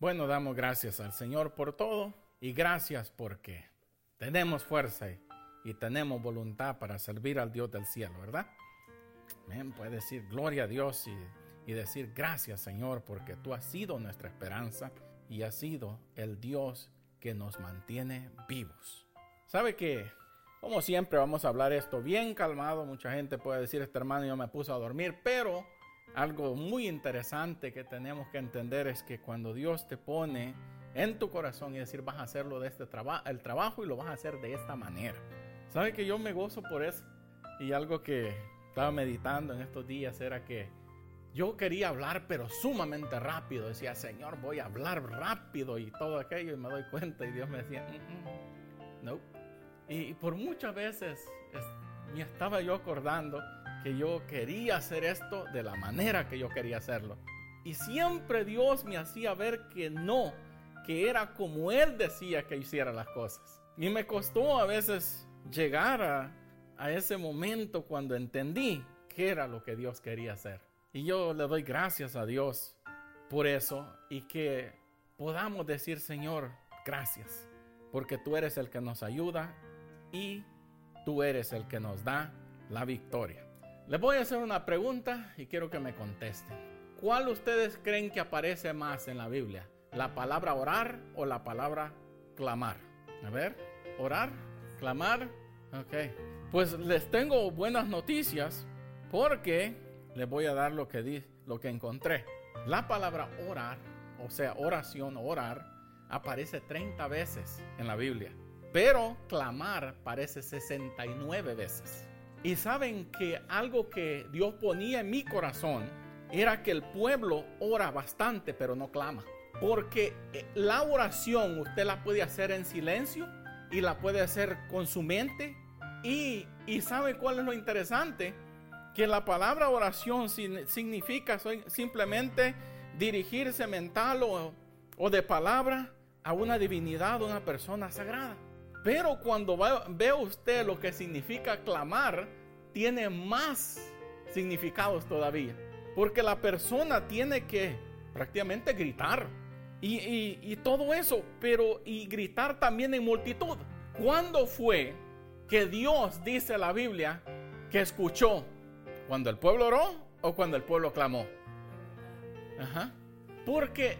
Bueno, damos gracias al Señor por todo y gracias porque tenemos fuerza y tenemos voluntad para servir al Dios del cielo, ¿verdad? Amén. Puede decir gloria a Dios y, y decir gracias Señor porque tú has sido nuestra esperanza y has sido el Dios que nos mantiene vivos. ¿Sabe que como siempre vamos a hablar esto bien calmado. Mucha gente puede decir, este hermano yo me puse a dormir, pero algo muy interesante que tenemos que entender es que cuando Dios te pone en tu corazón y decir vas a hacerlo de este trabajo, el trabajo y lo vas a hacer de esta manera. ¿Sabe que yo me gozo por eso? Y algo que estaba meditando en estos días era que yo quería hablar pero sumamente rápido. Decía, Señor, voy a hablar rápido y todo aquello y me doy cuenta y Dios me decía, no. Y por muchas veces me estaba yo acordando que yo quería hacer esto de la manera que yo quería hacerlo. Y siempre Dios me hacía ver que no, que era como Él decía que hiciera las cosas. Y me costó a veces llegar a, ese momento cuando entendí qué era lo que Dios quería hacer. Y yo le doy gracias a Dios por eso y que podamos decir, Señor, gracias, porque tú eres el que nos ayuda y tú eres el que nos da la victoria. Les voy a hacer una pregunta y quiero que me contesten. ¿Cuál ustedes creen que aparece más en la Biblia? ¿La palabra orar o la palabra clamar? A ver, orar, clamar. Ok. Pues les tengo buenas noticias porque les voy a dar lo que, di, lo que encontré. La palabra orar, o sea, oración, orar, aparece 30 veces en la Biblia. Pero clamar aparece 69 veces. Y saben que algo que Dios ponía en mi corazón era que el pueblo ora bastante, pero no clama. Porque eh, la oración usted la puede hacer en silencio y la puede hacer con su mente. Y, y sabe cuál es lo interesante? Que la palabra oración significa simplemente dirigirse mental o, o de palabra a una divinidad, a una persona sagrada. Pero cuando ve usted lo que significa clamar, tiene más significados todavía. Porque la persona tiene que prácticamente gritar. Y, todo eso, pero y gritar también en multitud. ¿Cuándo fue que Dios, dice la Biblia, que escuchó? ¿Cuando el pueblo oró o cuando el pueblo clamó? Ajá. Porque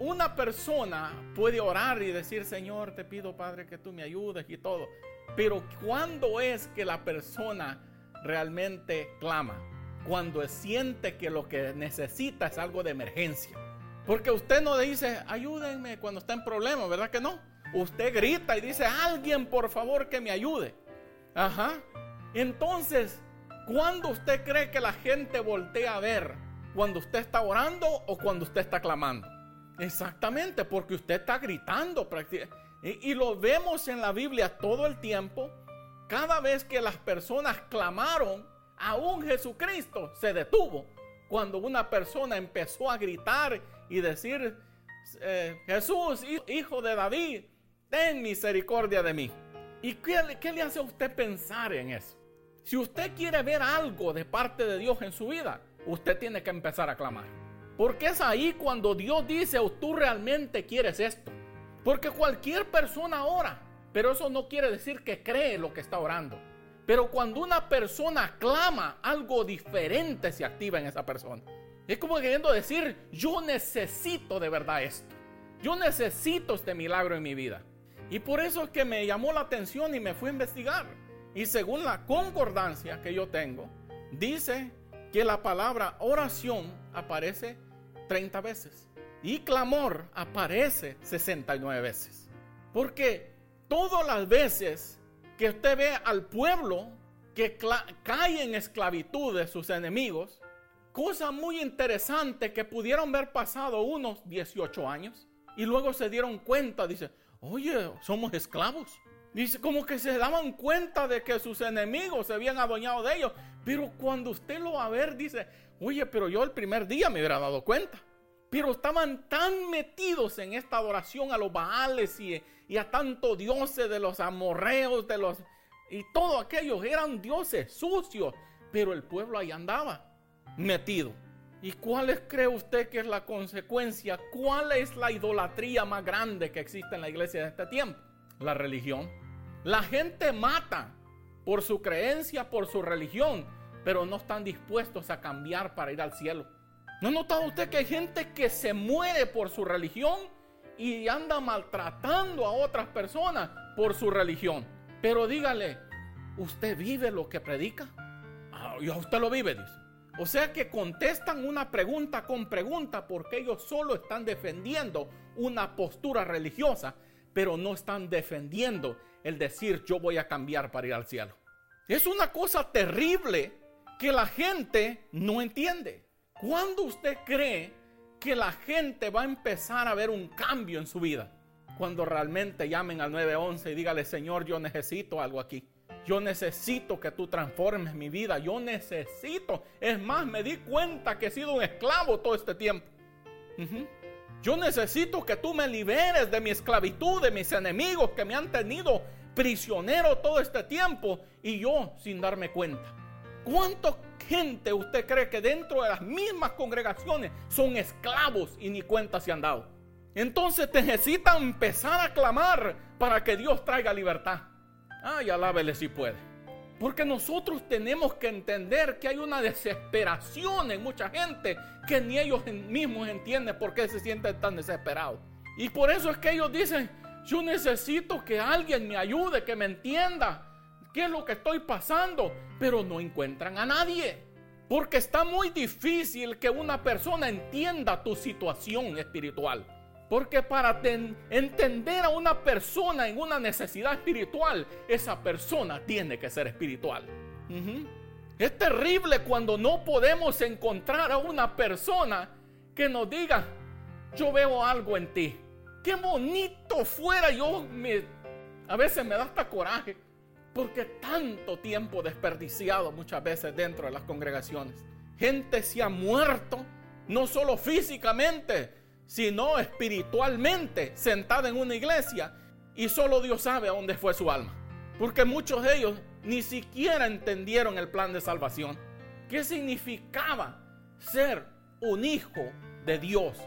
una persona puede orar y decir, Señor, te pido, Padre, que tú me ayudes y todo. Pero ¿cuándo es que la persona realmente clama? Cuando siente que lo que necesita es algo de emergencia. Porque usted no dice, ayúdenme cuando está en problemas, ¿verdad que no? Usted grita y dice, alguien por favor que me ayude. Ajá. Entonces, ¿cuándo usted cree que la gente voltea a ver? ¿Cuando usted está orando o cuando usted está clamando? Exactamente, porque usted está gritando. Y, y lo vemos en la Biblia todo el tiempo. Cada vez que las personas clamaron, aún Jesucristo se detuvo. Cuando una persona empezó a gritar y decir, eh, Jesús, hijo de David, ten misericordia de mí. ¿Y qué, qué le hace a usted pensar en eso? Si usted quiere ver algo de parte de Dios en su vida, usted tiene que empezar a clamar. Porque es ahí cuando Dios dice, oh, tú realmente quieres esto. Porque cualquier persona ora, pero eso no quiere decir que cree lo que está orando. Pero cuando una persona clama, algo diferente se activa en esa persona. Es como queriendo decir, yo necesito de verdad esto. Yo necesito este milagro en mi vida. Y por eso es que me llamó la atención y me fui a investigar. Y según la concordancia que yo tengo, dice que la palabra oración aparece 30 veces. Y clamor aparece 69 veces. Porque todas las veces que usted ve al pueblo que cae en esclavitud de sus enemigos, cosa muy interesante que pudieron ver pasado unos 18 años y luego se dieron cuenta, dice, oye, somos esclavos. Dice, como que se daban cuenta de que sus enemigos se habían adueñado de ellos. Pero cuando usted lo va a ver, dice, oye, pero yo el primer día me hubiera dado cuenta. Pero estaban tan metidos en esta adoración a los Baales y, a tanto dioses de los amorreos, de los... Y todo aquellos eran dioses sucios. Pero el pueblo ahí andaba metido. ¿Y cuál cree usted que es la consecuencia? ¿Cuál es la idolatría más grande que existe en la iglesia de este tiempo? La religión. La gente mata por su creencia, por su religión, pero no están dispuestos a cambiar para ir al cielo. ¿No ha notado usted que hay gente que se muere por su religión y anda maltratando a otras personas por su religión? Pero dígale, ¿usted vive lo que predica? Ah, usted lo vive, dice. O sea que contestan una pregunta con pregunta porque ellos solo están defendiendo una postura religiosa, pero no están defendiendo el decir yo voy a cambiar para ir al cielo. Es una cosa terrible que la gente no entiende. ¿Cuándo usted cree que la gente va a empezar a ver un cambio en su vida? Cuando realmente llamen al 911 y dígale, Señor, yo necesito algo aquí. Yo necesito que tú transformes mi vida. Yo necesito. Es más, me di cuenta que he sido un esclavo todo este tiempo. Yo necesito que tú me liberes de mi esclavitud, de mis enemigos que me han tenido prisionero todo este tiempo y yo sin darme cuenta. ¿Cuánta gente usted cree que dentro de las mismas congregaciones son esclavos y ni cuenta se han dado? Entonces necesitan empezar a clamar para que Dios traiga libertad. Ay, alábele si puede. Porque nosotros tenemos que entender que hay una desesperación en mucha gente que ni ellos mismos entienden por qué se sienten tan desesperados. Y por eso es que ellos dicen, yo necesito que alguien me ayude, que me entienda qué es lo que estoy pasando, pero no encuentran a nadie. Porque está muy difícil que una persona entienda tu situación espiritual. Porque para entender a una persona en una necesidad espiritual, esa persona tiene que ser espiritual. Es terrible cuando no podemos encontrar a una persona que nos diga, yo veo algo en ti. Qué bonito fuera yo. Me, a veces me da hasta coraje. Porque tanto tiempo desperdiciado muchas veces dentro de las congregaciones. Gente se ha muerto, no solo físicamente, sino espiritualmente sentada en una iglesia y solo Dios sabe a dónde fue su alma. Porque muchos de ellos ni siquiera entendieron el plan de salvación. ¿Qué significaba ser un hijo de Dios?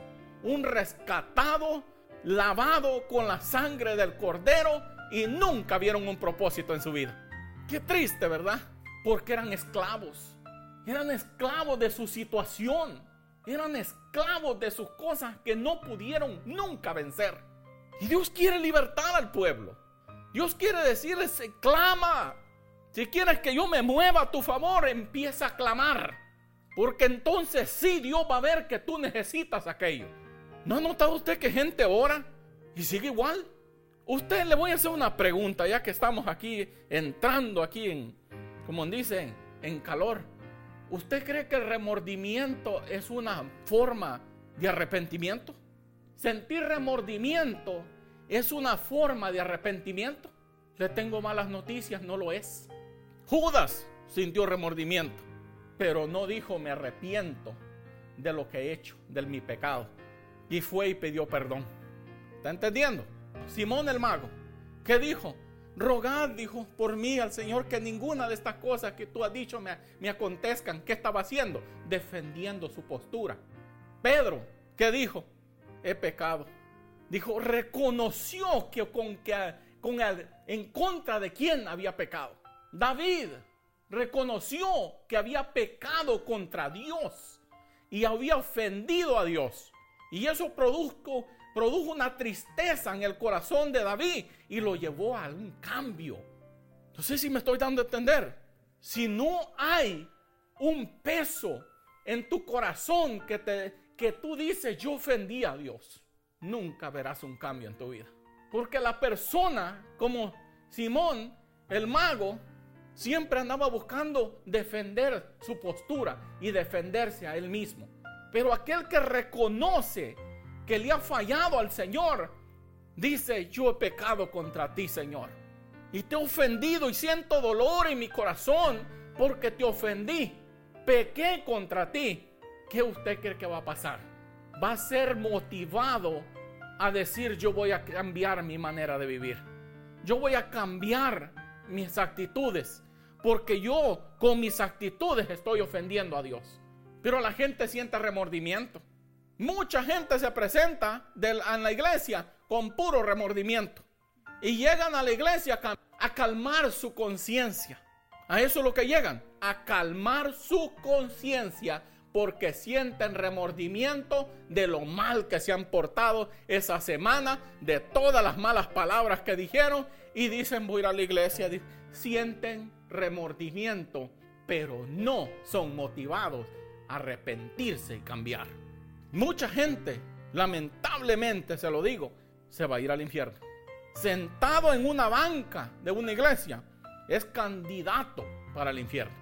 Un rescatado, lavado con la sangre del cordero y nunca vieron un propósito en su vida. Qué triste, ¿verdad? Porque eran esclavos. Eran esclavos de su situación eran esclavos de sus cosas que no pudieron nunca vencer. Y Dios quiere libertar al pueblo. Dios quiere decirles, clama. Si quieres que yo me mueva a tu favor, empieza a clamar. Porque entonces sí Dios va a ver que tú necesitas aquello. ¿No ha notado usted que gente ora y sigue igual? Usted le voy a hacer una pregunta ya que estamos aquí entrando aquí en, como dicen, en calor. ¿Usted cree que el remordimiento es una forma de arrepentimiento? ¿Sentir remordimiento es una forma de arrepentimiento? Le tengo malas noticias, no lo es. Judas sintió remordimiento, pero no dijo me arrepiento de lo que he hecho, de mi pecado. Y fue y pidió perdón. ¿Está entendiendo? Simón el mago, ¿qué dijo? Rogad, dijo, por mí al Señor que ninguna de estas cosas que tú has dicho me, me acontezcan. ¿Qué estaba haciendo? Defendiendo su postura. Pedro, ¿qué dijo? He pecado. Dijo, reconoció que con que con en contra de quién había pecado. David reconoció que había pecado contra Dios y había ofendido a Dios. Y eso produjo produjo una tristeza en el corazón de David y lo llevó a un cambio. No sé si me estoy dando a entender. Si no hay un peso en tu corazón que, te, que tú dices, yo ofendí a Dios, nunca verás un cambio en tu vida. Porque la persona como Simón, el mago, siempre andaba buscando defender su postura y defenderse a él mismo. Pero aquel que reconoce que le ha fallado al Señor, dice, yo he pecado contra ti, Señor. Y te he ofendido y siento dolor en mi corazón porque te ofendí. Pequé contra ti. ¿Qué usted cree que va a pasar? Va a ser motivado a decir, yo voy a cambiar mi manera de vivir. Yo voy a cambiar mis actitudes. Porque yo con mis actitudes estoy ofendiendo a Dios. Pero la gente siente remordimiento. Mucha gente se presenta en la iglesia con puro remordimiento. Y llegan a la iglesia a calmar su conciencia. A eso es lo que llegan, a calmar su conciencia porque sienten remordimiento de lo mal que se han portado esa semana, de todas las malas palabras que dijeron y dicen voy a ir a la iglesia. Sienten remordimiento, pero no son motivados a arrepentirse y cambiar. Mucha gente, lamentablemente se lo digo, se va a ir al infierno. Sentado en una banca de una iglesia, es candidato para el infierno.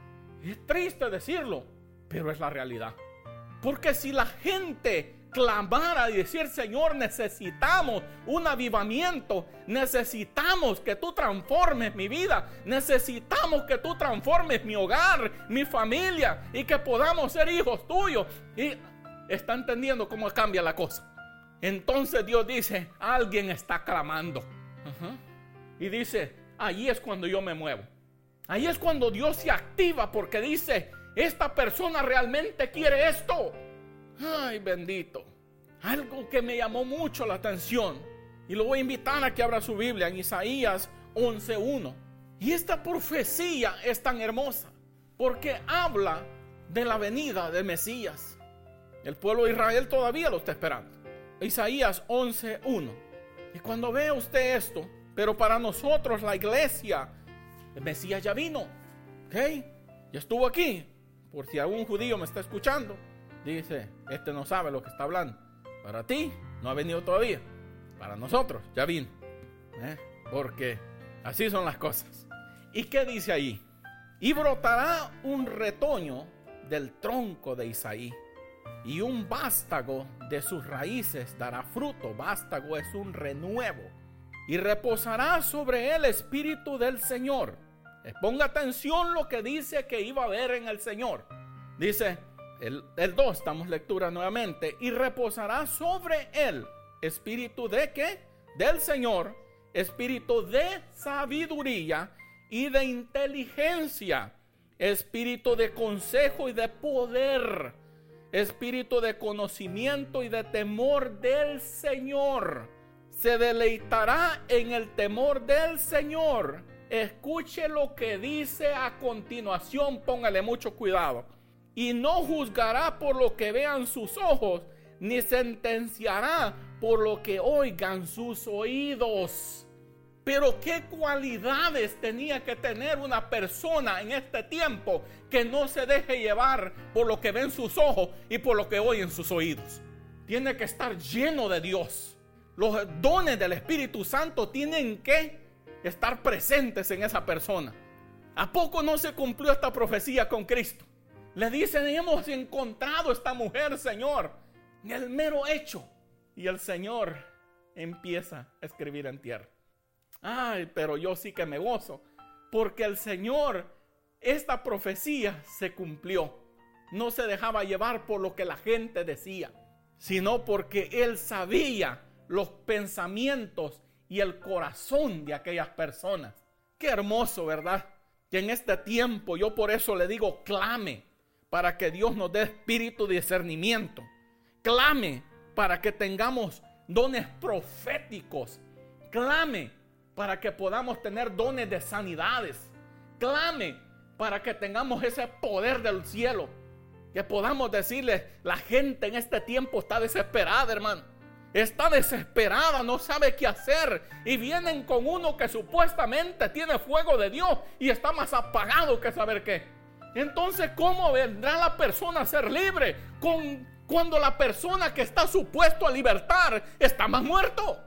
Es triste decirlo, pero es la realidad. Porque si la gente clamara y decir, Señor, necesitamos un avivamiento, necesitamos que tú transformes mi vida, necesitamos que tú transformes mi hogar, mi familia y que podamos ser hijos tuyos. Y está entendiendo cómo cambia la cosa. Entonces Dios dice, alguien está clamando. Y dice, ahí es cuando yo me muevo. Ahí es cuando Dios se activa porque dice, esta persona realmente quiere esto. Ay, bendito. Algo que me llamó mucho la atención. Y lo voy a invitar a que abra su Biblia en Isaías 11.1. Y esta profecía es tan hermosa porque habla de la venida del Mesías. El pueblo de Israel todavía lo está esperando. Isaías 11.1. Y cuando ve usted esto, pero para nosotros la iglesia, el Mesías ya vino. ¿Ok? Ya estuvo aquí. Por si algún judío me está escuchando, dice, este no sabe lo que está hablando. Para ti no ha venido todavía. Para nosotros ya vino. ¿eh? Porque así son las cosas. ¿Y qué dice ahí? Y brotará un retoño del tronco de Isaí. Y un vástago de sus raíces dará fruto. Vástago es un renuevo. Y reposará sobre él espíritu del Señor. Ponga atención lo que dice que iba a ver en el Señor. Dice, el, 2, estamos lectura nuevamente, y reposará sobre él espíritu de qué? Del Señor, espíritu de sabiduría y de inteligencia, espíritu de consejo y de poder, espíritu de conocimiento y de temor del Señor. Se deleitará en el temor del Señor. Escuche lo que dice a continuación, póngale mucho cuidado y no juzgará por lo que vean sus ojos, ni sentenciará por lo que oigan sus oídos. Pero qué cualidades tenía que tener una persona en este tiempo que no se deje llevar por lo que ven sus ojos y por lo que oyen sus oídos. Tiene que estar lleno de Dios. Los dones del Espíritu Santo tienen que estar presentes en esa persona. ¿A poco no se cumplió esta profecía con Cristo? Le dicen, hemos encontrado esta mujer, Señor, en el mero hecho. Y el Señor empieza a escribir en tierra. Ay, pero yo sí que me gozo, porque el Señor, esta profecía se cumplió. No se dejaba llevar por lo que la gente decía, sino porque Él sabía los pensamientos y el corazón de aquellas personas. Qué hermoso, ¿verdad? Que en este tiempo yo por eso le digo, clame, para que Dios nos dé espíritu de discernimiento. Clame para que tengamos dones proféticos. Clame para que podamos tener dones de sanidades. Clame para que tengamos ese poder del cielo. Que podamos decirle, la gente en este tiempo está desesperada, hermano. Está desesperada, no sabe qué hacer. Y vienen con uno que supuestamente tiene fuego de Dios y está más apagado que saber qué. Entonces, ¿cómo vendrá la persona a ser libre con, cuando la persona que está supuesto a libertar está más muerto?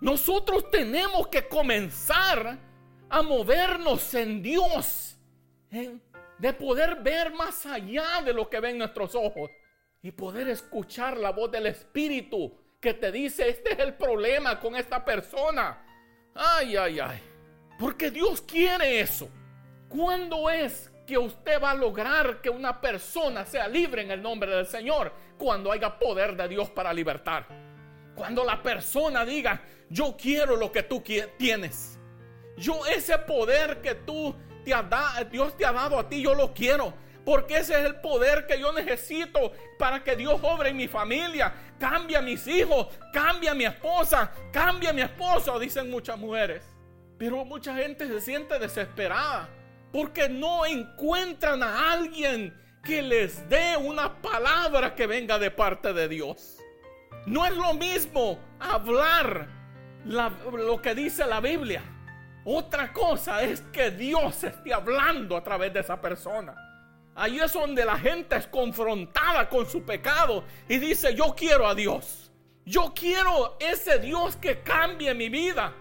Nosotros tenemos que comenzar a movernos en Dios, de poder ver más allá de lo que ven nuestros ojos y poder escuchar la voz del Espíritu que te dice, este es el problema con esta persona. Ay, ay, ay. Porque Dios quiere eso. ¿Cuándo es que usted va a lograr que una persona sea libre en el nombre del Señor? Cuando haya poder de Dios para libertar. Cuando la persona diga, yo quiero lo que tú tienes. Yo ese poder que tú te ha Dios te ha dado a ti, yo lo quiero. porque ese es el poder que yo necesito para que Dios obre en mi familia. Cambia a mis hijos, cambia a mi esposa, cambia a mi esposo, dicen muchas mujeres. Pero mucha gente se siente desesperada porque no encuentran a alguien que les dé una palabra que venga de parte de Dios. No es lo mismo hablar lo que dice la Biblia. Otra cosa es que Dios esté hablando a través de esa persona. Ahí es donde la gente es confrontada con su pecado y dice, yo quiero a Dios. Yo quiero ese Dios que cambie mi vida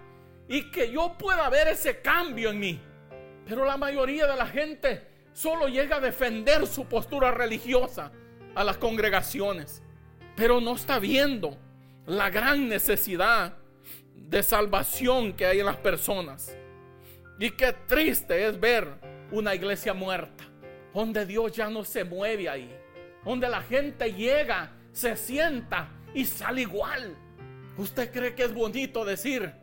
y que yo pueda ver ese cambio en mí. Pero la mayoría de la gente solo llega a defender su postura religiosa a las congregaciones, pero no está viendo la gran necesidad de salvación que hay en las personas. Y qué triste es ver una iglesia muerta, donde Dios ya no se mueve ahí, donde la gente llega, se sienta y sale igual. ¿Usted cree que es bonito decir,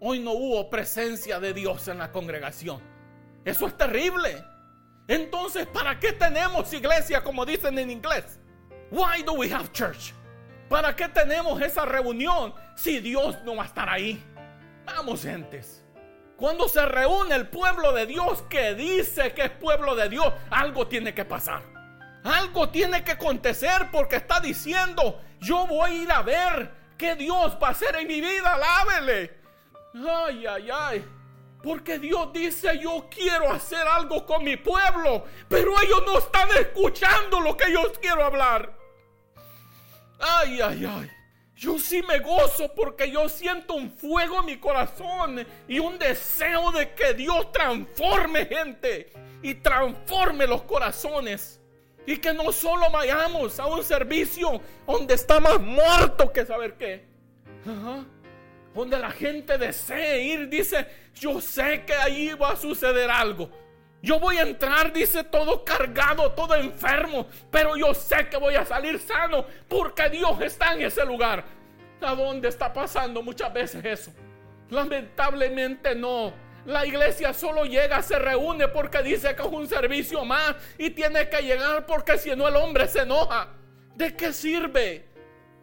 hoy no hubo presencia de Dios en la congregación? Eso es terrible. Entonces, ¿para qué tenemos iglesia como dicen en inglés? Why do we have church? ¿Para qué tenemos esa reunión si Dios no va a estar ahí? Vamos, gentes. Cuando se reúne el pueblo de Dios que dice que es pueblo de Dios, algo tiene que pasar. Algo tiene que acontecer porque está diciendo, yo voy a ir a ver qué Dios va a hacer en mi vida, lábele. Ay, ay, ay. Porque Dios dice, yo quiero hacer algo con mi pueblo, pero ellos no están escuchando lo que yo quiero hablar. Ay, ay, ay. Yo sí me gozo porque yo siento un fuego en mi corazón y un deseo de que Dios transforme gente y transforme los corazones. Y que no solo vayamos a un servicio donde está más muerto que saber qué. Donde la gente desee ir, dice, yo sé que ahí va a suceder algo. Yo voy a entrar, dice, todo cargado, todo enfermo, pero yo sé que voy a salir sano porque Dios está en ese lugar. ¿A dónde está pasando muchas veces eso? Lamentablemente no. La iglesia solo llega, se reúne porque dice que es un servicio más y tiene que llegar porque si no el hombre se enoja. ¿De qué sirve?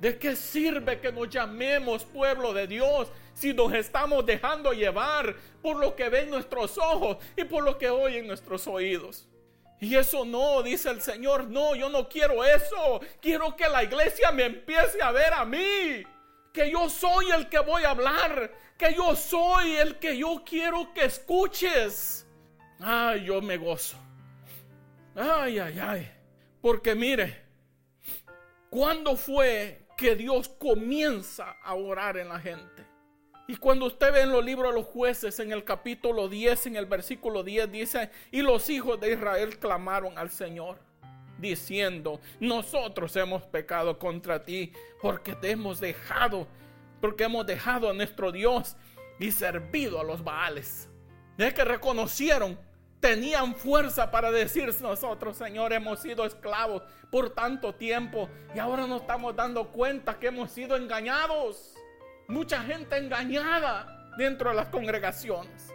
¿De qué sirve que nos llamemos pueblo de Dios si nos estamos dejando llevar por lo que ven nuestros ojos y por lo que oyen nuestros oídos? Y eso no, dice el Señor, no, yo no quiero eso. Quiero que la iglesia me empiece a ver a mí. Que yo soy el que voy a hablar. Que yo soy el que yo quiero que escuches. Ay, yo me gozo. Ay, ay, ay. Porque mire, ¿cuándo fue que Dios comienza a orar en la gente. Y cuando usted ve en los libros de los jueces, en el capítulo 10, en el versículo 10, dice, y los hijos de Israel clamaron al Señor, diciendo, nosotros hemos pecado contra ti, porque te hemos dejado, porque hemos dejado a nuestro Dios y servido a los Baales. Es que reconocieron tenían fuerza para decir nosotros, Señor, hemos sido esclavos por tanto tiempo y ahora nos estamos dando cuenta que hemos sido engañados. Mucha gente engañada dentro de las congregaciones,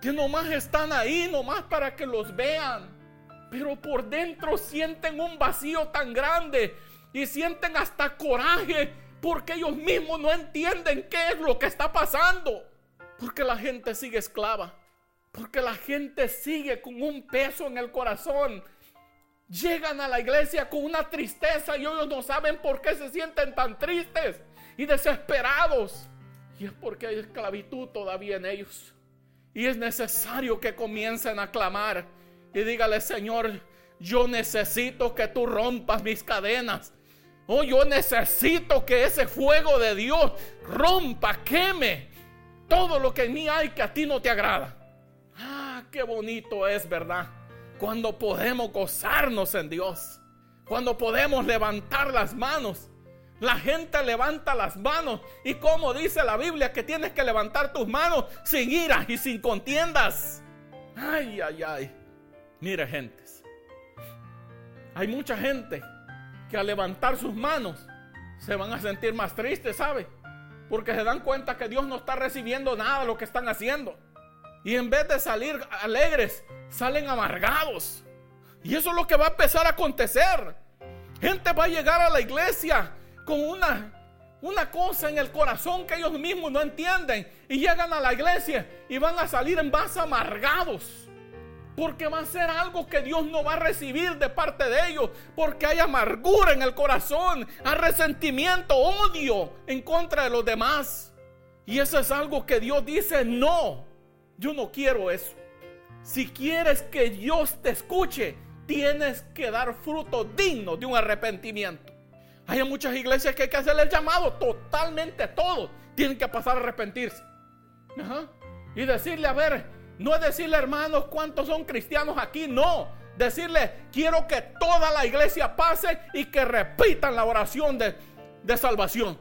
que nomás están ahí, nomás para que los vean, pero por dentro sienten un vacío tan grande y sienten hasta coraje porque ellos mismos no entienden qué es lo que está pasando, porque la gente sigue esclava porque la gente sigue con un peso en el corazón. Llegan a la iglesia con una tristeza y ellos no saben por qué se sienten tan tristes y desesperados. Y es porque hay esclavitud todavía en ellos. Y es necesario que comiencen a clamar y dígale, Señor, yo necesito que tú rompas mis cadenas. Oh, yo necesito que ese fuego de Dios rompa, queme todo lo que en mí hay que a ti no te agrada qué bonito es, ¿verdad? Cuando podemos gozarnos en Dios. Cuando podemos levantar las manos. La gente levanta las manos. Y como dice la Biblia que tienes que levantar tus manos sin ira y sin contiendas. Ay, ay, ay. Mire, gentes. Hay mucha gente que al levantar sus manos se van a sentir más tristes, ¿sabe? Porque se dan cuenta que Dios no está recibiendo nada de lo que están haciendo. Y en vez de salir alegres, salen amargados. Y eso es lo que va a empezar a acontecer. Gente va a llegar a la iglesia con una, una cosa en el corazón que ellos mismos no entienden. Y llegan a la iglesia y van a salir en base amargados. Porque va a ser algo que Dios no va a recibir de parte de ellos. Porque hay amargura en el corazón, hay resentimiento, odio en contra de los demás. Y eso es algo que Dios dice, no, yo no quiero eso. Si quieres que Dios te escuche, tienes que dar fruto digno de un arrepentimiento. Hay muchas iglesias que hay que hacerle el llamado totalmente todo. Tienen que pasar a arrepentirse. Y decirle, a ver, no es decirle hermanos cuántos son cristianos aquí, no. Decirle, quiero que toda la iglesia pase y que repitan la oración de, de salvación.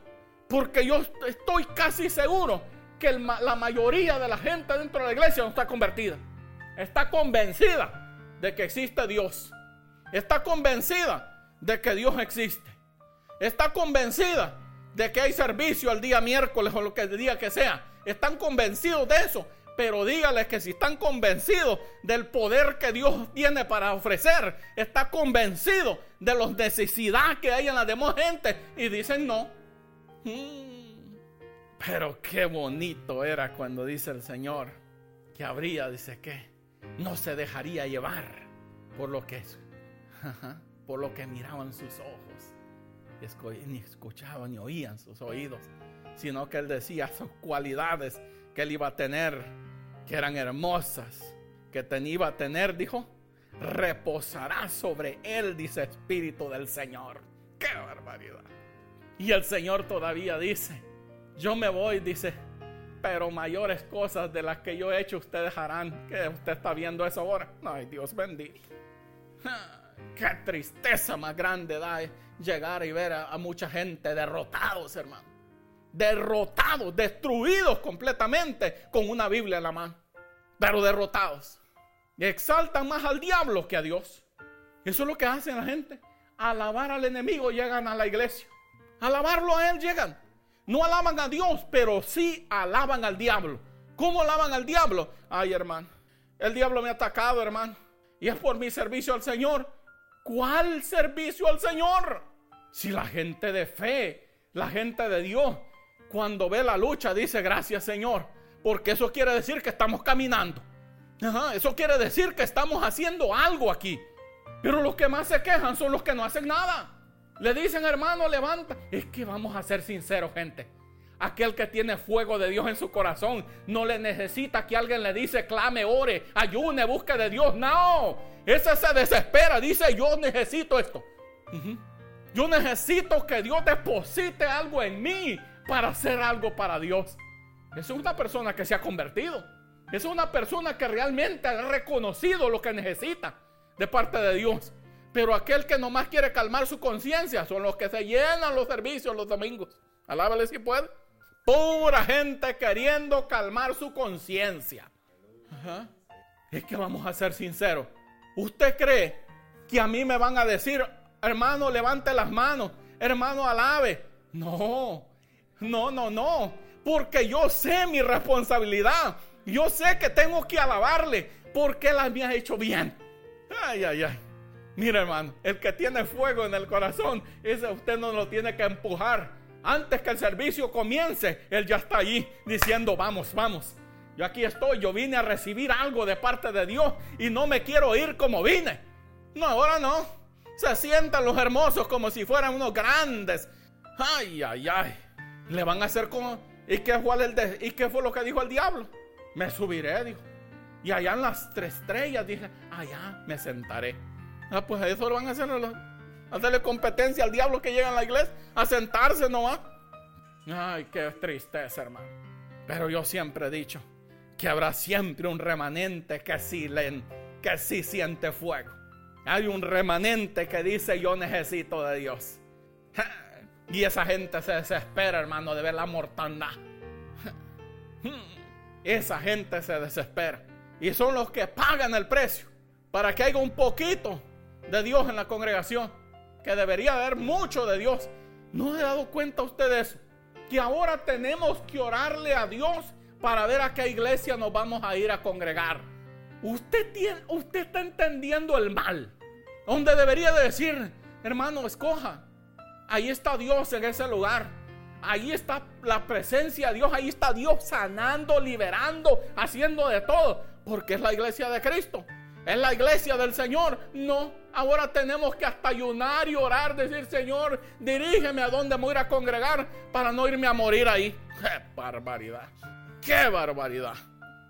Porque yo estoy casi seguro que la mayoría de la gente dentro de la iglesia no está convertida. Está convencida de que existe Dios. Está convencida de que Dios existe. Está convencida de que hay servicio al día miércoles o lo que día que sea. Están convencidos de eso. Pero dígales que si están convencidos del poder que Dios tiene para ofrecer, está convencido de la necesidad que hay en la demás gente y dicen no. Mm. Pero qué bonito era cuando dice el Señor que habría, dice que no se dejaría llevar por lo que por lo que miraban sus ojos, ni escuchaban ni oían sus oídos, sino que él decía sus cualidades que él iba a tener, que eran hermosas, que tenía, iba a tener, dijo, reposará sobre él, dice Espíritu del Señor. ¡Qué barbaridad! Y el Señor todavía dice, yo me voy, dice, pero mayores cosas de las que yo he hecho ustedes harán. Que usted está viendo eso ahora. Ay, Dios bendito. Qué tristeza más grande da llegar y ver a, mucha gente derrotados, hermano. Derrotados, destruidos completamente con una Biblia en la mano. Pero derrotados. Y exaltan más al diablo que a Dios. Eso es lo que hacen la gente. Alabar al enemigo llegan a la iglesia. Alabarlo a él llegan. No alaban a Dios, pero sí alaban al diablo. ¿Cómo alaban al diablo? Ay, hermano, el diablo me ha atacado, hermano. Y es por mi servicio al Señor. ¿Cuál servicio al Señor? Si la gente de fe, la gente de Dios, cuando ve la lucha, dice gracias, Señor. Porque eso quiere decir que estamos caminando. eso quiere decir que estamos haciendo algo aquí. Pero los que más se quejan son los que no hacen nada. Le dicen, hermano, levanta. Es que vamos a ser sinceros, gente. Aquel que tiene fuego de Dios en su corazón no le necesita que alguien le dice, clame, ore, ayune, busque de Dios. No, ese se desespera. Dice, yo necesito esto. Yo necesito que Dios deposite algo en mí para hacer algo para Dios. Es una persona que se ha convertido. Es una persona que realmente ha reconocido lo que necesita de parte de Dios. Pero aquel que nomás quiere calmar su conciencia son los que se llenan los servicios los domingos. Alábale si puede. Pura gente queriendo calmar su conciencia. Es que vamos a ser sinceros. ¿Usted cree que a mí me van a decir, hermano, levante las manos, hermano, alabe? No, no, no, no. Porque yo sé mi responsabilidad. Yo sé que tengo que alabarle porque él me ha hecho bien. Ay, ay, ay. Mira, hermano, el que tiene fuego en el corazón, ese usted no lo tiene que empujar. Antes que el servicio comience, él ya está allí diciendo, vamos, vamos. Yo aquí estoy, yo vine a recibir algo de parte de Dios y no me quiero ir como vine. No, ahora no. Se sientan los hermosos como si fueran unos grandes. Ay, ay, ay. Le van a hacer como... ¿Y qué fue, ¿Y qué fue lo que dijo el diablo? Me subiré, dijo. Y allá en las tres estrellas dije, allá me sentaré. Ah, pues eso lo van a hacer. Hacerle competencia al diablo que llega a la iglesia. A sentarse nomás. Ay, qué tristeza, hermano. Pero yo siempre he dicho que habrá siempre un remanente que sí, leen, que sí siente fuego. Hay un remanente que dice yo necesito de Dios. Y esa gente se desespera, hermano, de ver la mortandad. Esa gente se desespera. Y son los que pagan el precio para que haya un poquito de Dios en la congregación, que debería haber mucho de Dios. ¿No he dado cuenta usted de eso? Que ahora tenemos que orarle a Dios para ver a qué iglesia nos vamos a ir a congregar. Usted, tiene, usted está entendiendo el mal. Donde debería de decir, hermano, escoja. Ahí está Dios en ese lugar. Ahí está la presencia de Dios. Ahí está Dios sanando, liberando, haciendo de todo. Porque es la iglesia de Cristo. Es la iglesia del Señor. No, ahora tenemos que hasta ayunar y orar, decir, Señor, dirígeme a donde me voy a congregar para no irme a morir ahí. ¡Qué barbaridad! ¡Qué barbaridad!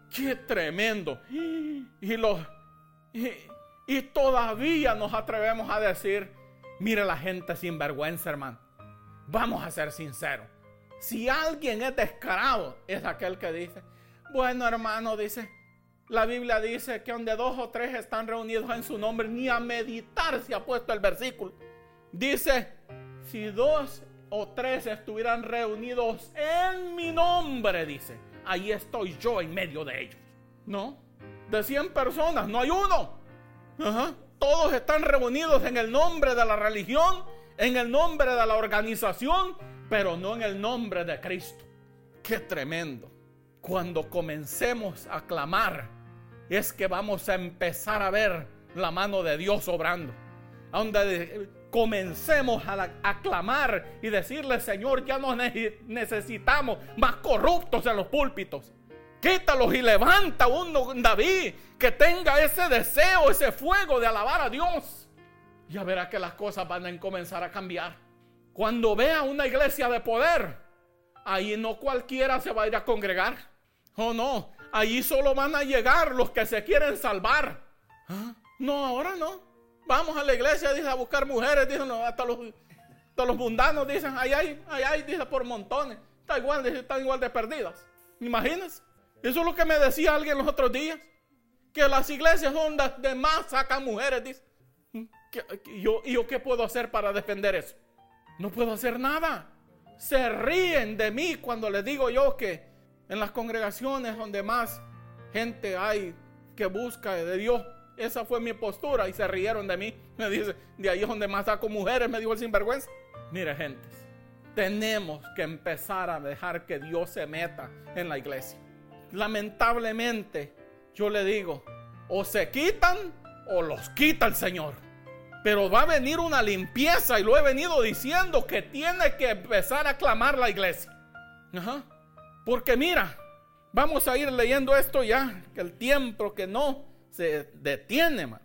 ¡Qué tremendo! Y, los, y, todavía nos atrevemos a decir, mire la gente sin vergüenza, hermano. Vamos a ser sinceros. Si alguien es descarado, es aquel que dice, bueno, hermano, dice, la Biblia dice que donde dos o tres están reunidos en su nombre, ni a meditar se ha puesto el versículo. Dice, si dos o tres estuvieran reunidos en mi nombre, dice, ahí estoy yo en medio de ellos. ¿No? De 100 personas, no hay uno. Todos están reunidos en el nombre de la religión, en el nombre de la organización, pero no en el nombre de Cristo. Qué tremendo. Cuando comencemos a clamar es que vamos a empezar a ver la mano de Dios obrando. Donde comencemos a, aclamar y decirle, Señor, ya no necesitamos más corruptos en los púlpitos. Quítalos y levanta uno, David, que tenga ese deseo, ese fuego de alabar a Dios. Ya verá que las cosas van a comenzar a cambiar. Cuando vea una iglesia de poder, ahí no cualquiera se va a ir a congregar. Oh no, Allí solo van a llegar los que se quieren salvar. ¿Ah? No, ahora no. Vamos a la iglesia, dice, a buscar mujeres, dicen, hasta los, los mundanos dicen, ay, ay, ay, ay, dice, por montones. Está igual, están igual de perdidas. Imagínense. Eso es lo que me decía alguien los otros días. Que las iglesias son de más sacan mujeres, dice. yo, ¿Y yo qué puedo hacer para defender eso? No puedo hacer nada. Se ríen de mí cuando les digo yo que en las congregaciones donde más gente hay que busca de Dios. Esa fue mi postura y se rieron de mí. Me dice, de ahí es donde más saco mujeres, me dijo el sinvergüenza. Mire, gente, tenemos que empezar a dejar que Dios se meta en la iglesia. Lamentablemente, yo le digo, o se quitan o los quita el Señor. Pero va a venir una limpieza y lo he venido diciendo que tiene que empezar a clamar la iglesia. Ajá. Porque mira, vamos a ir leyendo esto ya, que el tiempo que no se detiene, man.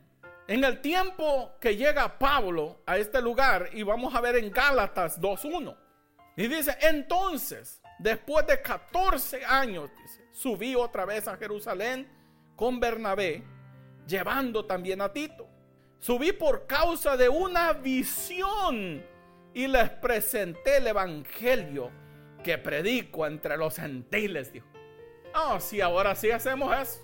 En el tiempo que llega Pablo a este lugar, y vamos a ver en Gálatas 2.1, y dice, entonces, después de 14 años, subí otra vez a Jerusalén con Bernabé, llevando también a Tito. Subí por causa de una visión y les presenté el Evangelio que predico entre los gentiles, dijo. Oh, sí, ahora sí hacemos eso.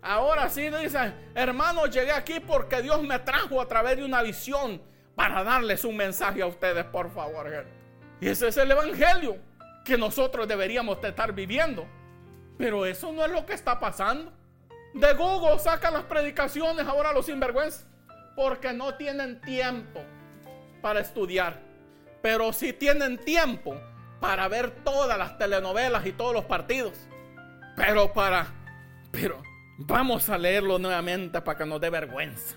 Ahora sí dicen, hermano, llegué aquí porque Dios me trajo a través de una visión para darles un mensaje a ustedes, por favor. Y ese es el evangelio que nosotros deberíamos estar viviendo. Pero eso no es lo que está pasando. De Google sacan las predicaciones ahora los sinvergüenzas porque no tienen tiempo para estudiar. Pero si tienen tiempo para ver todas las telenovelas y todos los partidos. Pero para, pero vamos a leerlo nuevamente para que nos dé vergüenza.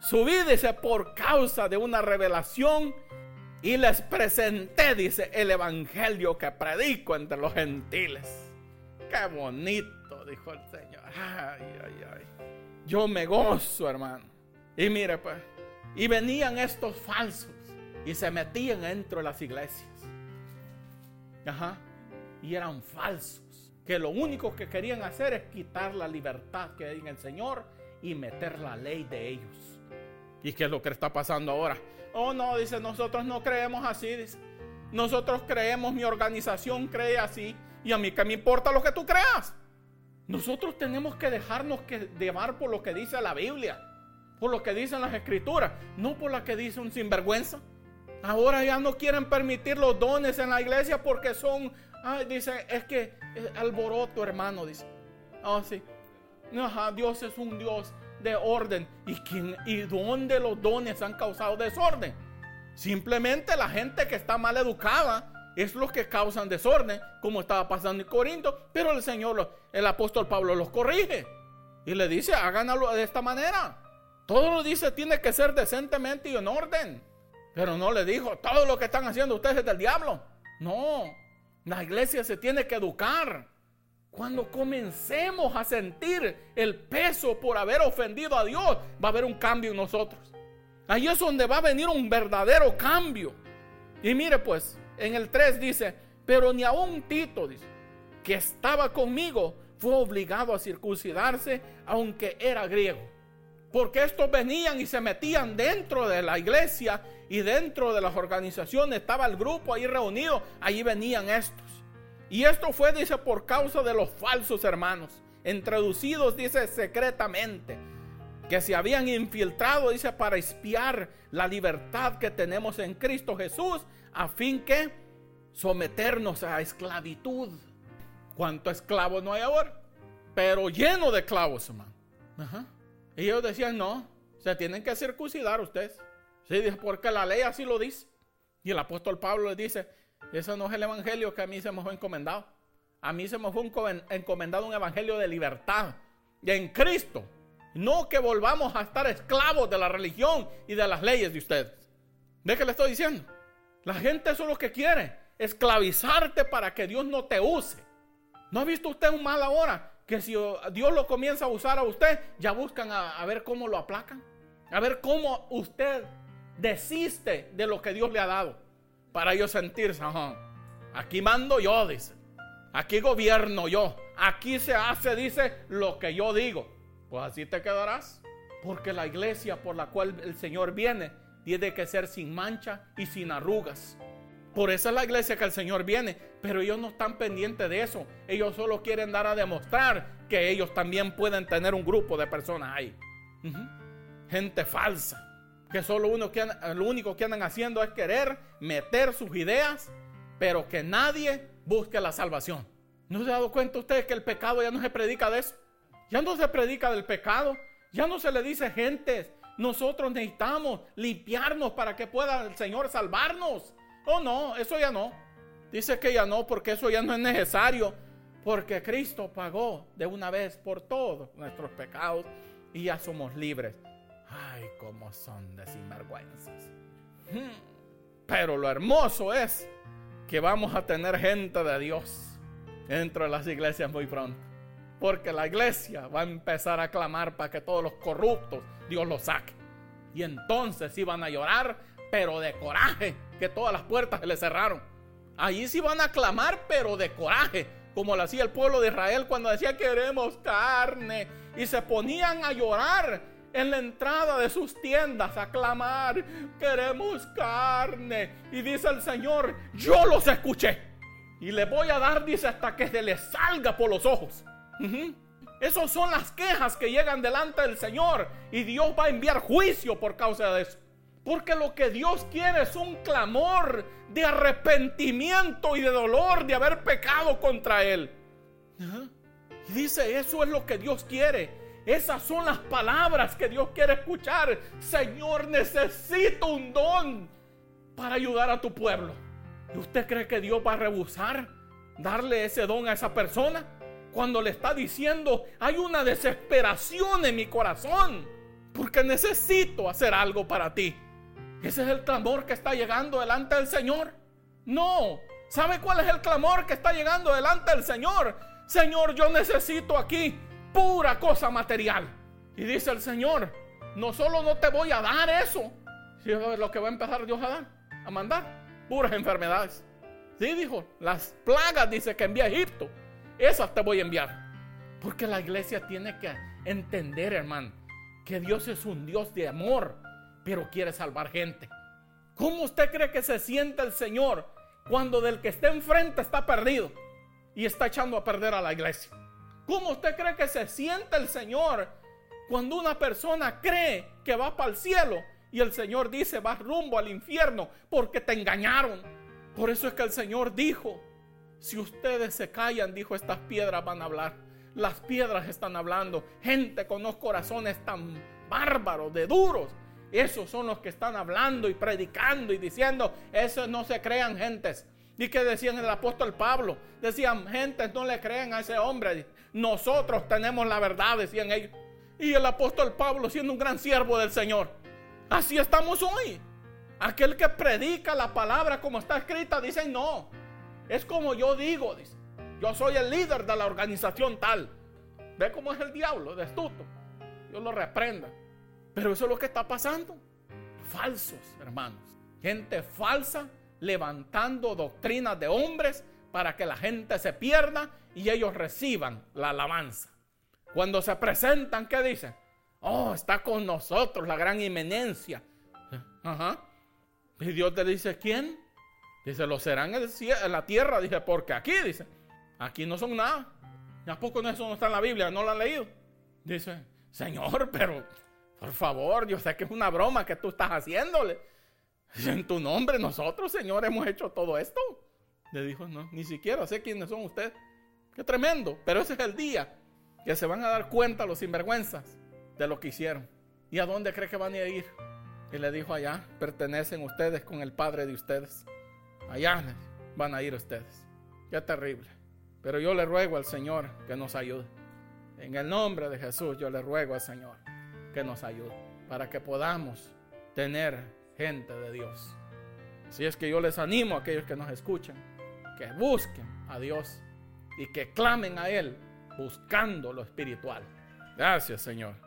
Subí, dice, por causa de una revelación y les presenté, dice, el evangelio que predico entre los gentiles. Qué bonito, dijo el Señor. Ay, ay, ay. Yo me gozo, hermano. Y mire, pues, y venían estos falsos y se metían dentro de las iglesias. Ajá. Y eran falsos. Que lo único que querían hacer es quitar la libertad que hay en el Señor y meter la ley de ellos. ¿Y qué es lo que está pasando ahora? Oh, no, dice, nosotros no creemos así. Nosotros creemos, mi organización cree así. Y a mí que me importa lo que tú creas. Nosotros tenemos que dejarnos que llevar por lo que dice la Biblia, por lo que dicen las escrituras, no por lo que dice un sinvergüenza. Ahora ya no quieren permitir los dones en la iglesia porque son, ay, dice, es que es alboroto, hermano, dice. Ah, sí. Ajá, Dios es un Dios de orden. ¿Y, quién, ¿Y dónde los dones han causado desorden? Simplemente la gente que está mal educada es los que causan desorden, como estaba pasando en Corinto. Pero el Señor, el apóstol Pablo los corrige y le dice, háganlo de esta manera. Todo lo dice tiene que ser decentemente y en orden. Pero no le dijo, todo lo que están haciendo ustedes es del diablo. No, la iglesia se tiene que educar. Cuando comencemos a sentir el peso por haber ofendido a Dios, va a haber un cambio en nosotros. Ahí es donde va a venir un verdadero cambio. Y mire pues, en el 3 dice, pero ni aun Tito, dice, que estaba conmigo, fue obligado a circuncidarse, aunque era griego. Porque estos venían y se metían dentro de la iglesia y dentro de las organizaciones. Estaba el grupo ahí reunido, allí venían estos. Y esto fue, dice, por causa de los falsos hermanos, introducidos, dice, secretamente que se habían infiltrado, dice, para espiar la libertad que tenemos en Cristo Jesús, a fin que someternos a esclavitud. ¿Cuánto esclavo no hay ahora? Pero lleno de clavos, hermano. Y ellos decían, no, se tienen que circuncidar ustedes. Sí, porque la ley así lo dice. Y el apóstol Pablo le dice, eso no es el evangelio que a mí se me fue encomendado. A mí se me fue encomendado un evangelio de libertad. En Cristo no que volvamos a estar esclavos de la religión y de las leyes de ustedes. ¿Ve que le estoy diciendo? La gente eso es lo que quiere, esclavizarte para que Dios no te use. ¿No ha visto usted un mal ahora? Que si Dios lo comienza a usar a usted, ya buscan a, ver cómo lo aplacan. A ver cómo usted desiste de lo que Dios le ha dado. Para ellos sentirse, aquí mando yo, dice. Aquí gobierno yo. Aquí se hace, dice, lo que yo digo. Pues así te quedarás. Porque la iglesia por la cual el Señor viene tiene que ser sin mancha y sin arrugas. Por eso es la iglesia que el Señor viene. Pero ellos no están pendientes de eso. Ellos solo quieren dar a demostrar que ellos también pueden tener un grupo de personas ahí. Gente falsa. Que solo uno que, lo único que andan haciendo es querer meter sus ideas. Pero que nadie busque la salvación. ¿No se ha dado cuenta usted que el pecado ya no se predica de eso? Ya no se predica del pecado. Ya no se le dice gente. Nosotros necesitamos limpiarnos para que pueda el Señor salvarnos. Oh no, eso ya no. Dice que ya no, porque eso ya no es necesario. Porque Cristo pagó de una vez por todos nuestros pecados y ya somos libres. Ay, cómo son de sinvergüenzas. Hmm. Pero lo hermoso es que vamos a tener gente de Dios dentro de las iglesias muy pronto. Porque la iglesia va a empezar a clamar para que todos los corruptos Dios los saque. Y entonces iban a llorar, pero de coraje, que todas las puertas se le cerraron. Allí sí van a clamar, pero de coraje, como lo hacía el pueblo de Israel cuando decía queremos carne. Y se ponían a llorar en la entrada de sus tiendas, a clamar, queremos carne. Y dice el Señor, yo los escuché. Y le voy a dar, dice, hasta que se les salga por los ojos. Esas son las quejas que llegan delante del Señor y Dios va a enviar juicio por causa de eso. Porque lo que Dios quiere es un clamor de arrepentimiento y de dolor de haber pecado contra Él. dice, eso es lo que Dios quiere. Esas son las palabras que Dios quiere escuchar. Señor, necesito un don para ayudar a tu pueblo. ¿Y usted cree que Dios va a rehusar darle ese don a esa persona? cuando le está diciendo, hay una desesperación en mi corazón, porque necesito hacer algo para ti. Ese es el clamor que está llegando delante del Señor. No, ¿sabe cuál es el clamor que está llegando delante del Señor? Señor, yo necesito aquí pura cosa material. Y dice el Señor, no solo no te voy a dar eso, sino lo que va a empezar Dios a dar, a mandar, puras enfermedades. Sí, dijo, las plagas, dice que envía a Egipto esas te voy a enviar. Porque la iglesia tiene que entender, hermano, que Dios es un Dios de amor, pero quiere salvar gente. ¿Cómo usted cree que se siente el Señor cuando del que está enfrente está perdido y está echando a perder a la iglesia? ¿Cómo usted cree que se siente el Señor cuando una persona cree que va para el cielo y el Señor dice va rumbo al infierno porque te engañaron? Por eso es que el Señor dijo, si ustedes se callan, dijo, estas piedras van a hablar. Las piedras están hablando. Gente con los corazones tan bárbaros, de duros. Esos son los que están hablando y predicando y diciendo, esos no se crean gentes. ¿Y que decían el apóstol Pablo? Decían, gentes no le creen a ese hombre. Nosotros tenemos la verdad, decían ellos. Y el apóstol Pablo siendo un gran siervo del Señor. Así estamos hoy. Aquel que predica la palabra como está escrita, dice no. Es como yo digo. Yo soy el líder de la organización tal. Ve cómo es el diablo de astuto. Yo lo reprenda. Pero eso es lo que está pasando. Falsos, hermanos. Gente falsa levantando doctrinas de hombres para que la gente se pierda y ellos reciban la alabanza. Cuando se presentan, ¿qué dicen? Oh, está con nosotros la gran inminencia. Ajá. Y Dios te dice, ¿quién? Dice, lo serán en, la tierra. Dice, porque aquí, dice, aquí no son nada. ¿A poco eso no está en la Biblia? ¿No lo han leído? Dice, Señor, pero por favor, yo sé que es una broma que tú estás haciéndole. En tu nombre nosotros, Señor, hemos hecho todo esto. Le dijo, no, ni siquiera sé quiénes son ustedes. Qué tremendo. Pero ese es el día que se van a dar cuenta los sinvergüenzas de lo que hicieron. ¿Y a dónde cree que van a ir? Y le dijo allá, pertenecen ustedes con el Padre de ustedes. Allá van a ir ustedes. Qué terrible. Pero yo le ruego al Señor que nos ayude. En el nombre de Jesús yo le ruego al Señor que nos ayude para que podamos tener gente de Dios. Así es que yo les animo a aquellos que nos escuchan que busquen a Dios y que clamen a Él buscando lo espiritual. Gracias Señor.